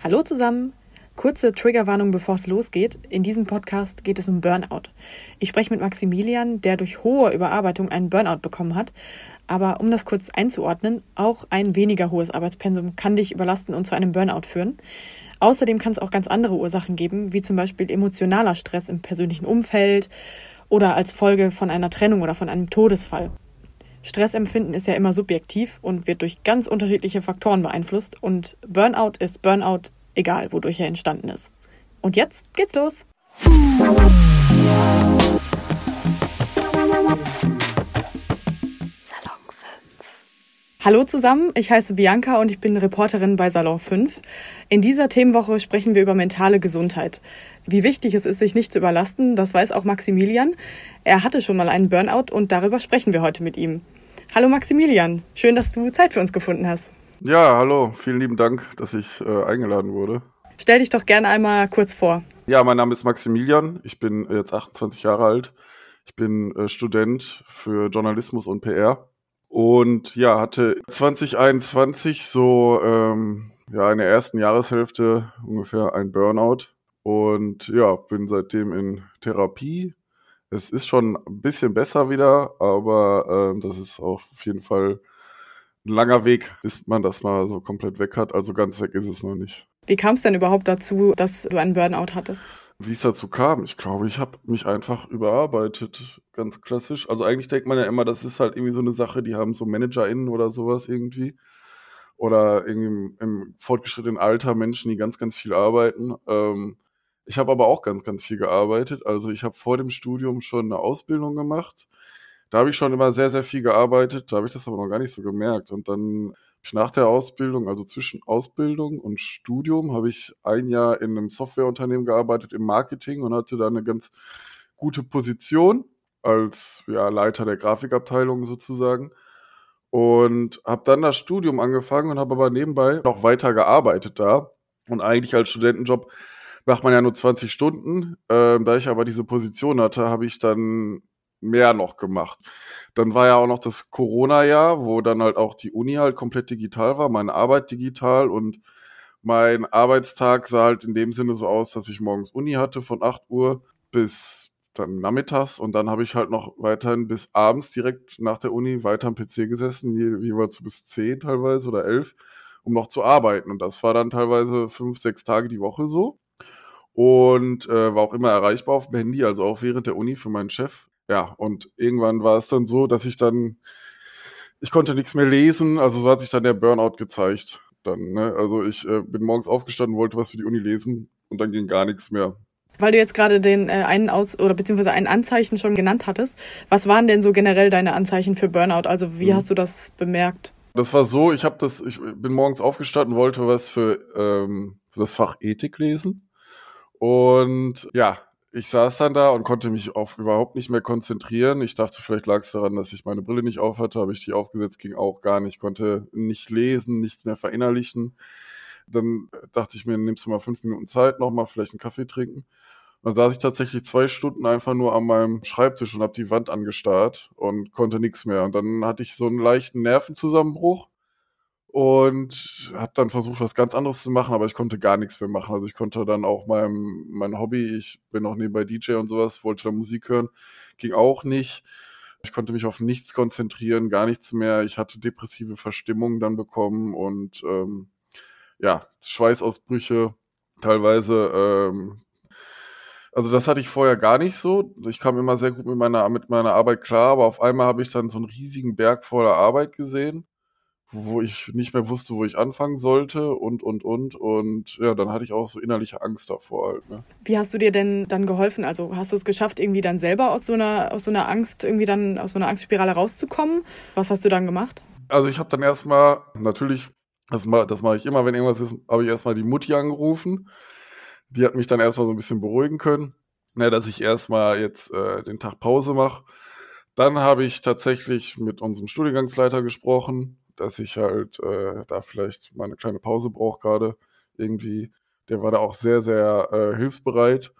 Hallo zusammen. Kurze Triggerwarnung, bevor es losgeht. In diesem Podcast geht es um Burnout. Ich spreche mit Maximilian, der durch hohe Überarbeitung einen Burnout bekommen hat. Aber um das kurz einzuordnen, auch ein weniger hohes Arbeitspensum kann dich überlasten und zu einem Burnout führen. Außerdem kann es auch ganz andere Ursachen geben, wie zum Beispiel emotionaler Stress im persönlichen Umfeld oder als Folge von einer Trennung oder von einem Todesfall. Stressempfinden ist ja immer subjektiv und wird durch ganz unterschiedliche Faktoren beeinflusst und Burnout ist Burnout, egal wodurch er entstanden ist. Und jetzt geht's los. Hallo zusammen, ich heiße Bianca und ich bin Reporterin bei Salon 5. In dieser Themenwoche sprechen wir über mentale Gesundheit. Wie wichtig es ist, sich nicht zu überlasten, das weiß auch Maximilian. Er hatte schon mal einen Burnout und darüber sprechen wir heute mit ihm. Hallo Maximilian, schön, dass du Zeit für uns gefunden hast. Ja, hallo, vielen lieben Dank, dass ich äh, eingeladen wurde. Stell dich doch gerne einmal kurz vor. Ja, mein Name ist Maximilian, ich bin jetzt 28 Jahre alt. Ich bin äh, Student für Journalismus und PR und ja, hatte 2021 so ähm, ja in der ersten Jahreshälfte ungefähr ein Burnout und ja, bin seitdem in Therapie es ist schon ein bisschen besser wieder, aber äh, das ist auf jeden Fall ein langer Weg, bis man das mal so komplett weg hat. Also ganz weg ist es noch nicht. Wie kam es denn überhaupt dazu, dass du einen Burnout hattest? Wie es dazu kam, ich glaube, ich habe mich einfach überarbeitet, ganz klassisch. Also eigentlich denkt man ja immer, das ist halt irgendwie so eine Sache, die haben so ManagerInnen oder sowas irgendwie. Oder irgendwie im fortgeschrittenen Alter Menschen, die ganz, ganz viel arbeiten. Ähm, ich habe aber auch ganz, ganz viel gearbeitet. Also ich habe vor dem Studium schon eine Ausbildung gemacht. Da habe ich schon immer sehr, sehr viel gearbeitet. Da habe ich das aber noch gar nicht so gemerkt. Und dann nach der Ausbildung, also zwischen Ausbildung und Studium, habe ich ein Jahr in einem Softwareunternehmen gearbeitet im Marketing und hatte da eine ganz gute Position als ja, Leiter der Grafikabteilung sozusagen. Und habe dann das Studium angefangen und habe aber nebenbei noch weiter gearbeitet da. Und eigentlich als Studentenjob macht man ja nur 20 Stunden. Ähm, da ich aber diese Position hatte, habe ich dann mehr noch gemacht. Dann war ja auch noch das Corona-Jahr, wo dann halt auch die Uni halt komplett digital war, meine Arbeit digital und mein Arbeitstag sah halt in dem Sinne so aus, dass ich morgens Uni hatte von 8 Uhr bis dann nachmittags und dann habe ich halt noch weiterhin bis abends direkt nach der Uni weiter am PC gesessen, jeweils bis 10 teilweise oder 11, um noch zu arbeiten. Und das war dann teilweise fünf, sechs Tage die Woche so und äh, war auch immer erreichbar auf dem Handy, also auch während der Uni für meinen Chef. Ja, und irgendwann war es dann so, dass ich dann, ich konnte nichts mehr lesen, also so hat sich dann der Burnout gezeigt. Dann, ne? Also ich äh, bin morgens aufgestanden, wollte was für die Uni lesen und dann ging gar nichts mehr. Weil du jetzt gerade den äh, einen aus oder beziehungsweise ein Anzeichen schon genannt hattest, was waren denn so generell deine Anzeichen für Burnout? Also wie mhm. hast du das bemerkt? Das war so, ich habe das, ich bin morgens aufgestanden, wollte was für, ähm, für das Fach Ethik lesen und ja, ich saß dann da und konnte mich auf überhaupt nicht mehr konzentrieren. Ich dachte, vielleicht lag es daran, dass ich meine Brille nicht aufhatte, habe ich die aufgesetzt, ging auch gar nicht, konnte nicht lesen, nichts mehr verinnerlichen. Dann dachte ich mir, nimmst du mal fünf Minuten Zeit, nochmal vielleicht einen Kaffee trinken. Dann saß ich tatsächlich zwei Stunden einfach nur an meinem Schreibtisch und habe die Wand angestarrt und konnte nichts mehr. Und dann hatte ich so einen leichten Nervenzusammenbruch und habe dann versucht, was ganz anderes zu machen, aber ich konnte gar nichts mehr machen. Also ich konnte dann auch mein, mein Hobby, ich bin auch nebenbei DJ und sowas, wollte da Musik hören, ging auch nicht. Ich konnte mich auf nichts konzentrieren, gar nichts mehr. Ich hatte depressive Verstimmungen dann bekommen und ähm, ja, Schweißausbrüche, teilweise. Ähm, also das hatte ich vorher gar nicht so. Ich kam immer sehr gut mit meiner, mit meiner Arbeit klar, aber auf einmal habe ich dann so einen riesigen Berg voller Arbeit gesehen wo ich nicht mehr wusste, wo ich anfangen sollte und, und, und. Und ja, dann hatte ich auch so innerliche Angst davor halt. Ne? Wie hast du dir denn dann geholfen? Also hast du es geschafft, irgendwie dann selber aus so einer, aus so einer Angst, irgendwie dann aus so einer Angstspirale rauszukommen? Was hast du dann gemacht? Also ich habe dann erstmal, natürlich, das, das mache ich immer, wenn irgendwas ist, habe ich erstmal die Mutti angerufen. Die hat mich dann erstmal so ein bisschen beruhigen können, ne, dass ich erstmal jetzt äh, den Tag Pause mache. Dann habe ich tatsächlich mit unserem Studiengangsleiter gesprochen dass ich halt äh, da vielleicht mal eine kleine Pause brauche gerade irgendwie. Der war da auch sehr, sehr äh, hilfsbereit.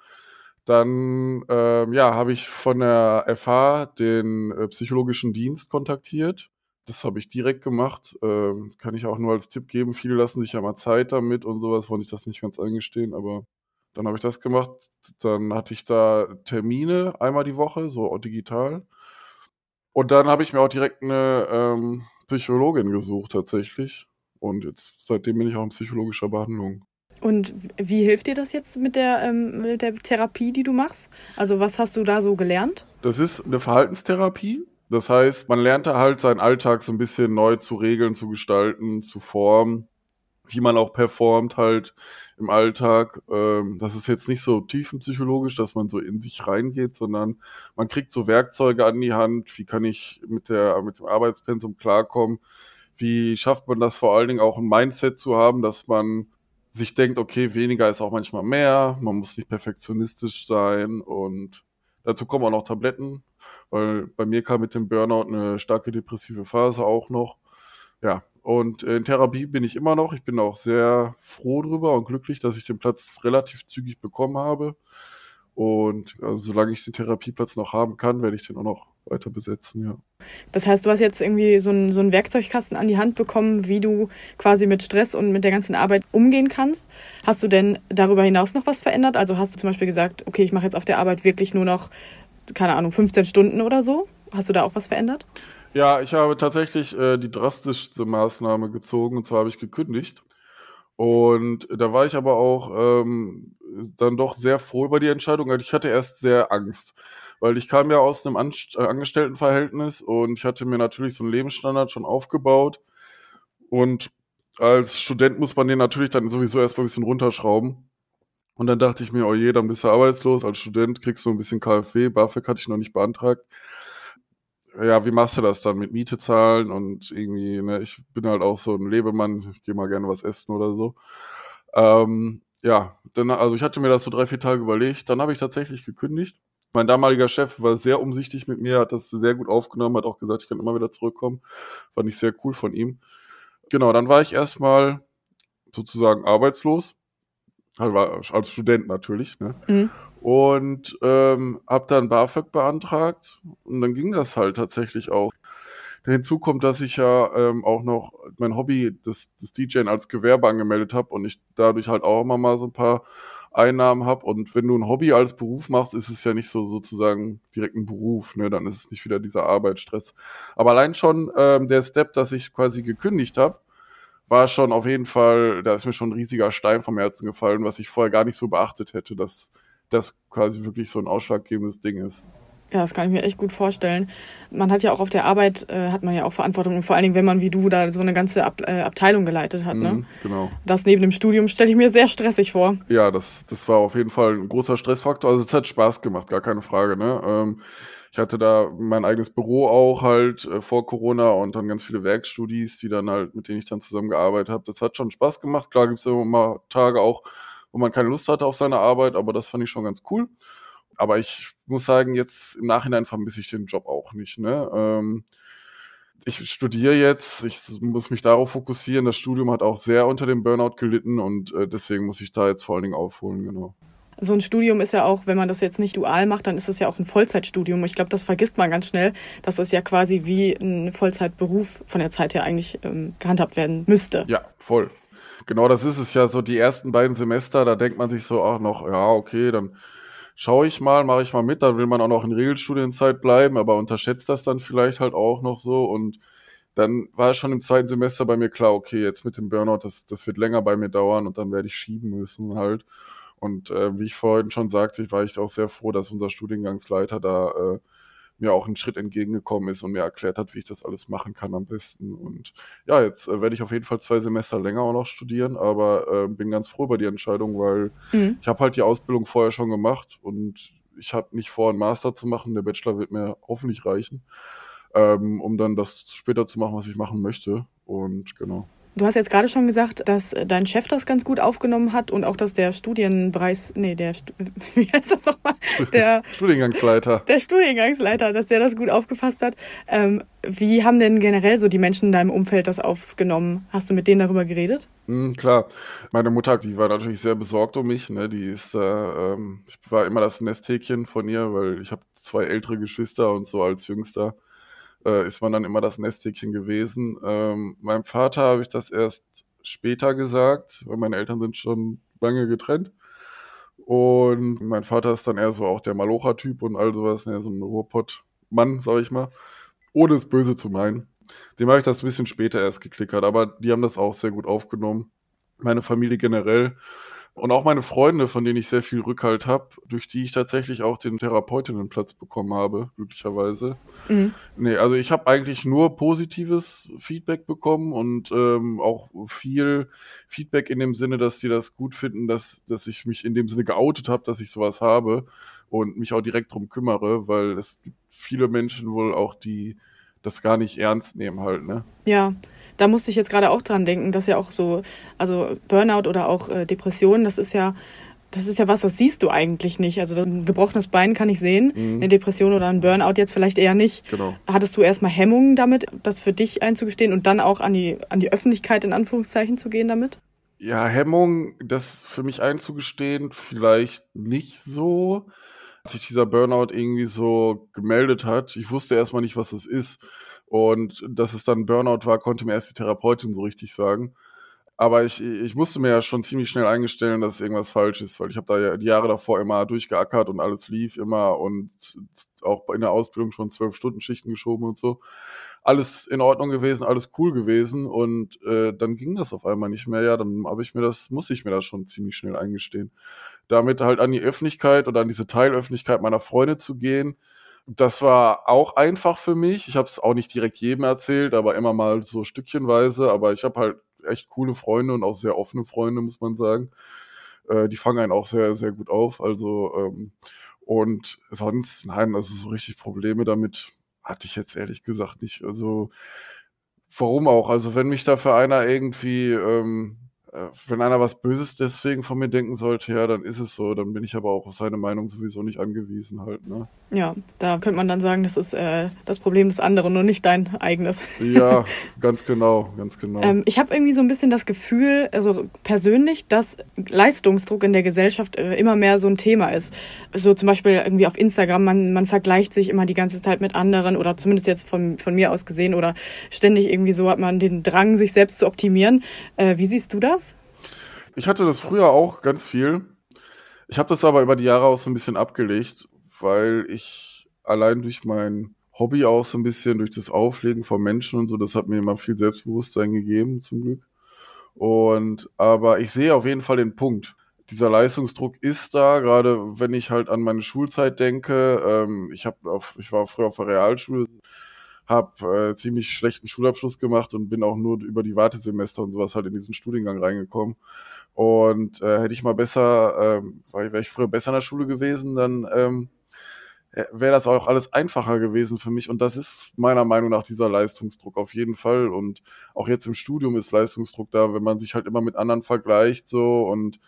Dann ähm, ja, habe ich von der FH den äh, psychologischen Dienst kontaktiert. Das habe ich direkt gemacht. Ähm, kann ich auch nur als Tipp geben. Viele lassen sich ja mal Zeit damit und sowas, wollen sich das nicht ganz eingestehen, aber dann habe ich das gemacht. Dann hatte ich da Termine einmal die Woche, so digital. Und dann habe ich mir auch direkt eine ähm, Psychologin gesucht, tatsächlich. Und jetzt seitdem bin ich auch in psychologischer Behandlung. Und wie hilft dir das jetzt mit der, ähm, mit der Therapie, die du machst? Also was hast du da so gelernt? Das ist eine Verhaltenstherapie. Das heißt, man lernt da halt seinen Alltag so ein bisschen neu zu regeln, zu gestalten, zu formen, wie man auch performt halt im Alltag. Ähm, das ist jetzt nicht so tiefenpsychologisch, dass man so in sich reingeht, sondern man kriegt so Werkzeuge an die Hand. Wie kann ich mit der, mit dem Arbeitspensum klarkommen? Wie schafft man das vor allen Dingen auch ein Mindset zu haben, dass man sich denkt, okay, weniger ist auch manchmal mehr, man muss nicht perfektionistisch sein und dazu kommen auch noch Tabletten, weil bei mir kam mit dem Burnout eine starke depressive Phase auch noch. Ja, und in Therapie bin ich immer noch. Ich bin auch sehr froh drüber und glücklich, dass ich den Platz relativ zügig bekommen habe. Und also, solange ich den Therapieplatz noch haben kann, werde ich den auch noch weiter besetzen, ja. Das heißt, du hast jetzt irgendwie so einen, so einen Werkzeugkasten an die Hand bekommen, wie du quasi mit Stress und mit der ganzen Arbeit umgehen kannst. Hast du denn darüber hinaus noch was verändert? Also hast du zum Beispiel gesagt, okay, ich mache jetzt auf der Arbeit wirklich nur noch, keine Ahnung, 15 Stunden oder so? Hast du da auch was verändert? Ja, ich habe tatsächlich äh, die drastischste Maßnahme gezogen und zwar habe ich gekündigt. Und da war ich aber auch ähm, dann doch sehr froh über die Entscheidung. Ich hatte erst sehr Angst weil ich kam ja aus einem Anst äh, Angestelltenverhältnis und ich hatte mir natürlich so einen Lebensstandard schon aufgebaut. Und als Student muss man den natürlich dann sowieso erstmal ein bisschen runterschrauben. Und dann dachte ich mir, oh je, dann bist du arbeitslos. Als Student kriegst du ein bisschen KfW. BAföG hatte ich noch nicht beantragt. Ja, wie machst du das dann mit Miete zahlen und irgendwie, ne, ich bin halt auch so ein Lebemann, ich gehe mal gerne was essen oder so. Ähm, ja, dann, also ich hatte mir das so drei, vier Tage überlegt. Dann habe ich tatsächlich gekündigt mein damaliger Chef war sehr umsichtig mit mir, hat das sehr gut aufgenommen, hat auch gesagt, ich kann immer wieder zurückkommen. Fand ich sehr cool von ihm. Genau, dann war ich erstmal sozusagen arbeitslos. Halt als Student natürlich. Ne? Mhm. Und ähm, habe dann BAföG beantragt und dann ging das halt tatsächlich auch. Hinzu kommt, dass ich ja ähm, auch noch mein Hobby des, des DJing als Gewerbe angemeldet habe und ich dadurch halt auch immer mal so ein paar Einnahmen habe. Und wenn du ein Hobby als Beruf machst, ist es ja nicht so sozusagen direkt ein Beruf, ne? Dann ist es nicht wieder dieser Arbeitsstress. Aber allein schon ähm, der Step, dass ich quasi gekündigt habe, war schon auf jeden Fall, da ist mir schon ein riesiger Stein vom Herzen gefallen, was ich vorher gar nicht so beachtet hätte, dass das quasi wirklich so ein ausschlaggebendes Ding ist. Ja, das kann ich mir echt gut vorstellen. Man hat ja auch auf der Arbeit, äh, hat man ja auch Verantwortung, und vor allen Dingen, wenn man wie du da so eine ganze Ab äh, Abteilung geleitet hat. Ne? Mhm, genau. Das neben dem Studium stelle ich mir sehr stressig vor. Ja, das, das war auf jeden Fall ein großer Stressfaktor. Also es hat Spaß gemacht, gar keine Frage. Ne? Ähm, ich hatte da mein eigenes Büro auch halt äh, vor Corona und dann ganz viele Werkstudis, die dann halt, mit denen ich dann zusammengearbeitet habe. Das hat schon Spaß gemacht. Klar gibt es immer Tage auch, wo man keine Lust hatte auf seine Arbeit, aber das fand ich schon ganz cool aber ich muss sagen, jetzt im Nachhinein vermisse ich den Job auch nicht. Ne? Ähm, ich studiere jetzt, ich muss mich darauf fokussieren. Das Studium hat auch sehr unter dem Burnout gelitten und äh, deswegen muss ich da jetzt vor allen Dingen aufholen, genau. So ein Studium ist ja auch, wenn man das jetzt nicht dual macht, dann ist es ja auch ein Vollzeitstudium. Ich glaube, das vergisst man ganz schnell, dass das ja quasi wie ein Vollzeitberuf von der Zeit her eigentlich ähm, gehandhabt werden müsste. Ja, voll. Genau, das ist es ja so. Die ersten beiden Semester, da denkt man sich so auch noch, ja, okay, dann schaue ich mal, mache ich mal mit, dann will man auch noch in Regelstudienzeit bleiben, aber unterschätzt das dann vielleicht halt auch noch so und dann war schon im zweiten Semester bei mir klar, okay, jetzt mit dem Burnout, das, das wird länger bei mir dauern und dann werde ich schieben müssen halt. Und äh, wie ich vorhin schon sagte, war ich auch sehr froh, dass unser Studiengangsleiter da äh, mir auch einen Schritt entgegengekommen ist und mir erklärt hat, wie ich das alles machen kann am besten. Und ja, jetzt äh, werde ich auf jeden Fall zwei Semester länger auch noch studieren, aber äh, bin ganz froh über die Entscheidung, weil mhm. ich habe halt die Ausbildung vorher schon gemacht und ich habe nicht vor, einen Master zu machen. Der Bachelor wird mir hoffentlich reichen, ähm, um dann das später zu machen, was ich machen möchte. Und genau. Du hast jetzt gerade schon gesagt, dass dein Chef das ganz gut aufgenommen hat und auch, dass der Studienpreis, nee, der, wie heißt das nochmal? Der Studiengangsleiter. Der Studiengangsleiter, dass der das gut aufgefasst hat. Ähm, wie haben denn generell so die Menschen in deinem Umfeld das aufgenommen? Hast du mit denen darüber geredet? Mm, klar. Meine Mutter, die war natürlich sehr besorgt um mich. Ne? Die ist, äh, ähm, ich war immer das Nesthäkchen von ihr, weil ich habe zwei ältere Geschwister und so als Jüngster äh, ist man dann immer das Nesthäkchen gewesen. Ähm, meinem Vater habe ich das erst später gesagt, weil meine Eltern sind schon lange getrennt. Und mein Vater ist dann eher so auch der Malocha-Typ und all sowas, ne, so ein Ruhrpott-Mann, sag ich mal. Ohne es böse zu meinen. Dem habe ich das ein bisschen später erst geklickert, aber die haben das auch sehr gut aufgenommen. Meine Familie generell und auch meine Freunde, von denen ich sehr viel Rückhalt habe, durch die ich tatsächlich auch den Therapeutinnenplatz bekommen habe, glücklicherweise. Mhm. Nee, also ich habe eigentlich nur positives Feedback bekommen und ähm, auch viel Feedback in dem Sinne, dass die das gut finden, dass, dass ich mich in dem Sinne geoutet habe, dass ich sowas habe und mich auch direkt drum kümmere, weil es gibt viele Menschen wohl auch, die das gar nicht ernst nehmen halt, ne? Ja da musste ich jetzt gerade auch dran denken, dass ja auch so, also Burnout oder auch äh, Depressionen, das ist ja, das ist ja was, das siehst du eigentlich nicht. Also ein gebrochenes Bein kann ich sehen, mhm. eine Depression oder ein Burnout jetzt vielleicht eher nicht. Genau. Hattest du erstmal Hemmungen damit, das für dich einzugestehen und dann auch an die, an die Öffentlichkeit in Anführungszeichen zu gehen damit? Ja, Hemmung, das für mich einzugestehen, vielleicht nicht so. Als sich dieser Burnout irgendwie so gemeldet hat, ich wusste erstmal nicht, was das ist. Und dass es dann Burnout war, konnte mir erst die Therapeutin so richtig sagen. Aber ich, ich musste mir ja schon ziemlich schnell eingestellen, dass irgendwas falsch ist, weil ich habe da ja die Jahre davor immer durchgeackert und alles lief immer und auch in der Ausbildung schon zwölf Stunden Schichten geschoben und so. Alles in Ordnung gewesen, alles cool gewesen und äh, dann ging das auf einmal nicht mehr. Ja, dann habe ich mir das, muss ich mir das schon ziemlich schnell eingestehen. Damit halt an die Öffentlichkeit oder an diese Teilöffentlichkeit meiner Freunde zu gehen, das war auch einfach für mich. Ich habe es auch nicht direkt jedem erzählt, aber immer mal so stückchenweise. Aber ich habe halt echt coole Freunde und auch sehr offene Freunde, muss man sagen. Äh, die fangen einen auch sehr, sehr gut auf. Also, ähm, und sonst, nein, also so richtig Probleme damit hatte ich jetzt ehrlich gesagt nicht. Also, warum auch? Also, wenn mich dafür einer irgendwie ähm, äh, wenn einer was Böses deswegen von mir denken sollte, ja, dann ist es so. Dann bin ich aber auch auf seine Meinung sowieso nicht angewiesen halt, ne? Ja, da könnte man dann sagen, das ist äh, das Problem des anderen und nicht dein eigenes. Ja, ganz genau, ganz genau. Ähm, ich habe irgendwie so ein bisschen das Gefühl, also persönlich, dass Leistungsdruck in der Gesellschaft äh, immer mehr so ein Thema ist. So zum Beispiel irgendwie auf Instagram, man, man vergleicht sich immer die ganze Zeit mit anderen oder zumindest jetzt von, von mir aus gesehen oder ständig irgendwie so hat man den Drang, sich selbst zu optimieren. Äh, wie siehst du das? Ich hatte das früher auch ganz viel. Ich habe das aber über die Jahre auch so ein bisschen abgelegt, weil ich allein durch mein Hobby auch so ein bisschen, durch das Auflegen von Menschen und so, das hat mir immer viel Selbstbewusstsein gegeben, zum Glück. Und, aber ich sehe auf jeden Fall den Punkt. Dieser Leistungsdruck ist da, gerade wenn ich halt an meine Schulzeit denke. Ähm, ich, hab auf, ich war früher auf der Realschule, habe äh, ziemlich schlechten Schulabschluss gemacht und bin auch nur über die Wartesemester und sowas halt in diesen Studiengang reingekommen. Und äh, hätte ich mal besser, ähm, wäre ich früher besser in der Schule gewesen, dann ähm, äh, wäre das auch alles einfacher gewesen für mich. Und das ist meiner Meinung nach dieser Leistungsdruck auf jeden Fall. Und auch jetzt im Studium ist Leistungsdruck da, wenn man sich halt immer mit anderen vergleicht so und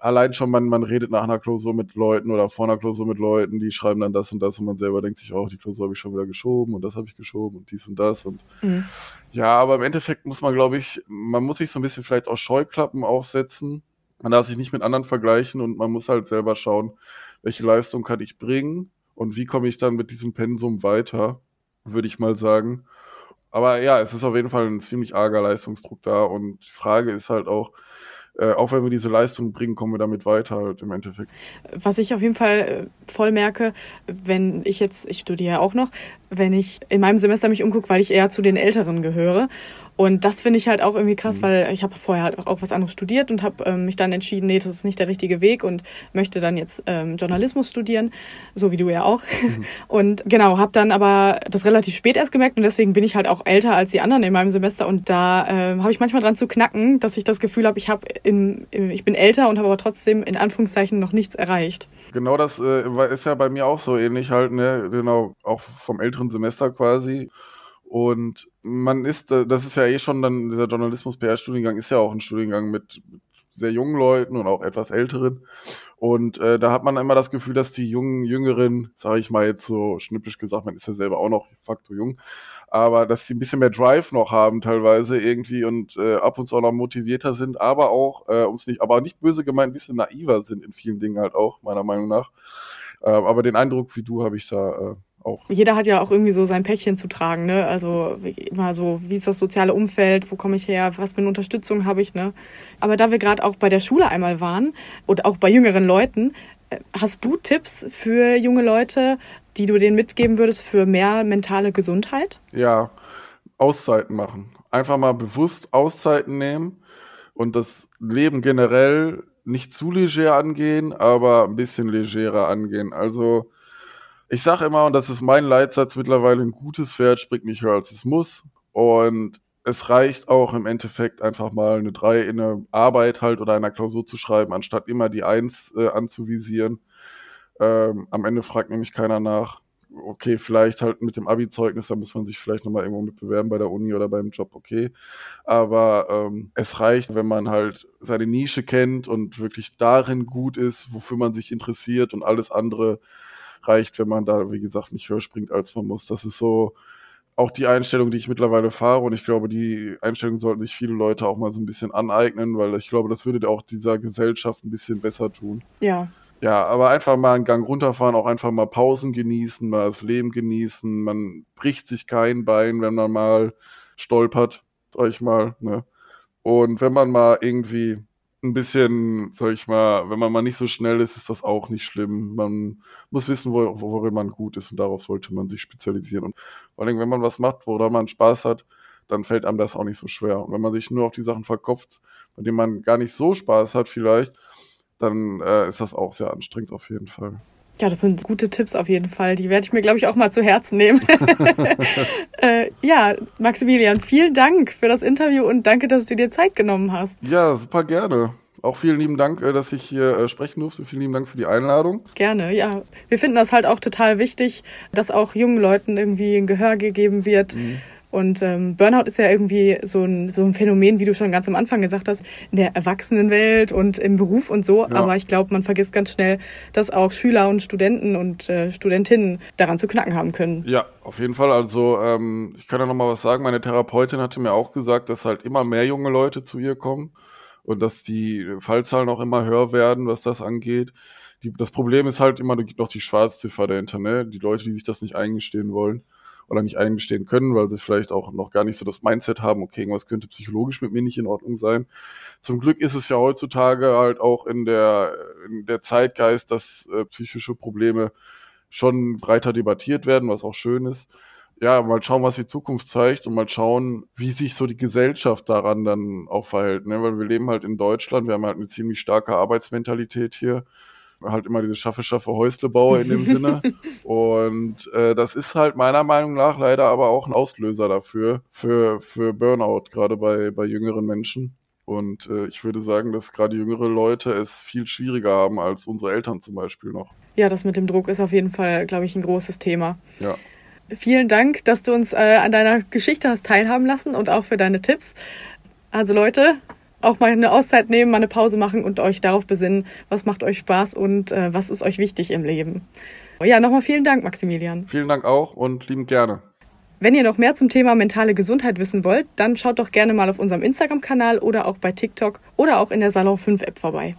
allein schon, man, man redet nach einer Klausur mit Leuten oder vor einer Klausur mit Leuten, die schreiben dann das und das und man selber denkt sich auch, die Klausur habe ich schon wieder geschoben und das habe ich geschoben und dies und das und mhm. ja, aber im Endeffekt muss man, glaube ich, man muss sich so ein bisschen vielleicht auch Scheuklappen aufsetzen. Man darf sich nicht mit anderen vergleichen und man muss halt selber schauen, welche Leistung kann ich bringen und wie komme ich dann mit diesem Pensum weiter, würde ich mal sagen. Aber ja, es ist auf jeden Fall ein ziemlich arger Leistungsdruck da und die Frage ist halt auch, äh, auch wenn wir diese Leistung bringen, kommen wir damit weiter halt im Endeffekt. Was ich auf jeden Fall äh, voll merke, wenn ich jetzt, ich studiere auch noch, wenn ich in meinem Semester mich umgucke, weil ich eher zu den Älteren gehöre und das finde ich halt auch irgendwie krass, mhm. weil ich habe vorher halt auch was anderes studiert und habe ähm, mich dann entschieden, nee, das ist nicht der richtige Weg und möchte dann jetzt ähm, Journalismus studieren, so wie du ja auch. Mhm. Und genau, habe dann aber das relativ spät erst gemerkt und deswegen bin ich halt auch älter als die anderen in meinem Semester und da äh, habe ich manchmal dran zu knacken, dass ich das Gefühl habe, ich habe ich bin älter und habe aber trotzdem in Anführungszeichen noch nichts erreicht. Genau das äh, ist ja bei mir auch so ähnlich halt, ne? Genau, auch vom älteren Semester quasi. Und man ist, äh, das ist ja eh schon dann, dieser Journalismus-PR-Studiengang ist ja auch ein Studiengang mit, sehr jungen Leuten und auch etwas älteren. Und äh, da hat man immer das Gefühl, dass die jungen, jüngeren, sage ich mal jetzt so schnippisch gesagt, man ist ja selber auch noch facto jung, aber dass sie ein bisschen mehr Drive noch haben teilweise irgendwie und äh, ab und zu auch noch motivierter sind, aber auch, äh, um es nicht, aber nicht böse gemeint, ein bisschen naiver sind in vielen Dingen halt auch, meiner Meinung nach. Äh, aber den Eindruck wie du habe ich da äh, auch. Jeder hat ja auch irgendwie so sein Päckchen zu tragen, ne? Also immer so, wie ist das soziale Umfeld, wo komme ich her, was für eine Unterstützung habe ich, ne? Aber da wir gerade auch bei der Schule einmal waren und auch bei jüngeren Leuten, äh, hast du Tipps für junge Leute, die du denen mitgeben würdest für mehr mentale Gesundheit? Ja, Auszeiten machen. Einfach mal bewusst Auszeiten nehmen und das Leben generell nicht zu leger angehen, aber ein bisschen legerer angehen. Also ich sage immer, und das ist mein Leitsatz mittlerweile, ein gutes Pferd springt nicht höher als es muss. Und es reicht auch im Endeffekt einfach mal eine 3 in der Arbeit halt oder einer Klausur zu schreiben, anstatt immer die 1 äh, anzuvisieren. Ähm, am Ende fragt nämlich keiner nach okay, vielleicht halt mit dem Abi-Zeugnis, da muss man sich vielleicht nochmal irgendwo mit bewerben bei der Uni oder beim Job, okay. Aber ähm, es reicht, wenn man halt seine Nische kennt und wirklich darin gut ist, wofür man sich interessiert und alles andere reicht, wenn man da, wie gesagt, nicht höher springt, als man muss. Das ist so auch die Einstellung, die ich mittlerweile fahre und ich glaube, die Einstellung sollten sich viele Leute auch mal so ein bisschen aneignen, weil ich glaube, das würde auch dieser Gesellschaft ein bisschen besser tun. Ja, ja, aber einfach mal einen Gang runterfahren, auch einfach mal Pausen genießen, mal das Leben genießen. Man bricht sich kein Bein, wenn man mal stolpert, sag ich mal. Ne? Und wenn man mal irgendwie ein bisschen, sag ich mal, wenn man mal nicht so schnell ist, ist das auch nicht schlimm. Man muss wissen, wo, worin man gut ist und darauf sollte man sich spezialisieren. Und vor allem, wenn man was macht, woran man Spaß hat, dann fällt einem das auch nicht so schwer. Und wenn man sich nur auf die Sachen verkopft, bei denen man gar nicht so Spaß hat vielleicht, dann äh, ist das auch sehr anstrengend auf jeden Fall. Ja, das sind gute Tipps auf jeden Fall. Die werde ich mir, glaube ich, auch mal zu Herzen nehmen. äh, ja, Maximilian, vielen Dank für das Interview und danke, dass du dir Zeit genommen hast. Ja, super gerne. Auch vielen lieben Dank, äh, dass ich hier äh, sprechen durfte. Vielen lieben Dank für die Einladung. Gerne, ja. Wir finden das halt auch total wichtig, dass auch jungen Leuten irgendwie ein Gehör gegeben wird. Mhm und ähm, Burnout ist ja irgendwie so ein, so ein Phänomen, wie du schon ganz am Anfang gesagt hast, in der Erwachsenenwelt und im Beruf und so. Ja. Aber ich glaube, man vergisst ganz schnell, dass auch Schüler und Studenten und äh, Studentinnen daran zu knacken haben können. Ja, auf jeden Fall. Also ähm, ich kann ja noch mal was sagen. Meine Therapeutin hatte mir auch gesagt, dass halt immer mehr junge Leute zu ihr kommen und dass die Fallzahlen auch immer höher werden, was das angeht. Die, das Problem ist halt immer, da gibt noch die Schwarzziffer dahinter, ne? Die Leute, die sich das nicht eingestehen wollen oder nicht eingestehen können, weil sie vielleicht auch noch gar nicht so das Mindset haben, okay, irgendwas könnte psychologisch mit mir nicht in Ordnung sein. Zum Glück ist es ja heutzutage halt auch in der, in der Zeitgeist, dass äh, psychische Probleme schon breiter debattiert werden, was auch schön ist. Ja, mal schauen, was die Zukunft zeigt und mal schauen, wie sich so die Gesellschaft daran dann auch verhält. Ne? Weil wir leben halt in Deutschland, wir haben halt eine ziemlich starke Arbeitsmentalität hier halt immer diese schaffe, schaffe Häuslebauer in dem Sinne. Und äh, das ist halt meiner Meinung nach leider aber auch ein Auslöser dafür, für, für Burnout, gerade bei, bei jüngeren Menschen. Und äh, ich würde sagen, dass gerade jüngere Leute es viel schwieriger haben als unsere Eltern zum Beispiel noch. Ja, das mit dem Druck ist auf jeden Fall, glaube ich, ein großes Thema. Ja. Vielen Dank, dass du uns äh, an deiner Geschichte hast teilhaben lassen und auch für deine Tipps. Also Leute, auch mal eine Auszeit nehmen, mal eine Pause machen und euch darauf besinnen, was macht euch Spaß und äh, was ist euch wichtig im Leben. Ja, nochmal vielen Dank, Maximilian. Vielen Dank auch und lieben gerne. Wenn ihr noch mehr zum Thema mentale Gesundheit wissen wollt, dann schaut doch gerne mal auf unserem Instagram-Kanal oder auch bei TikTok oder auch in der Salon 5 App vorbei.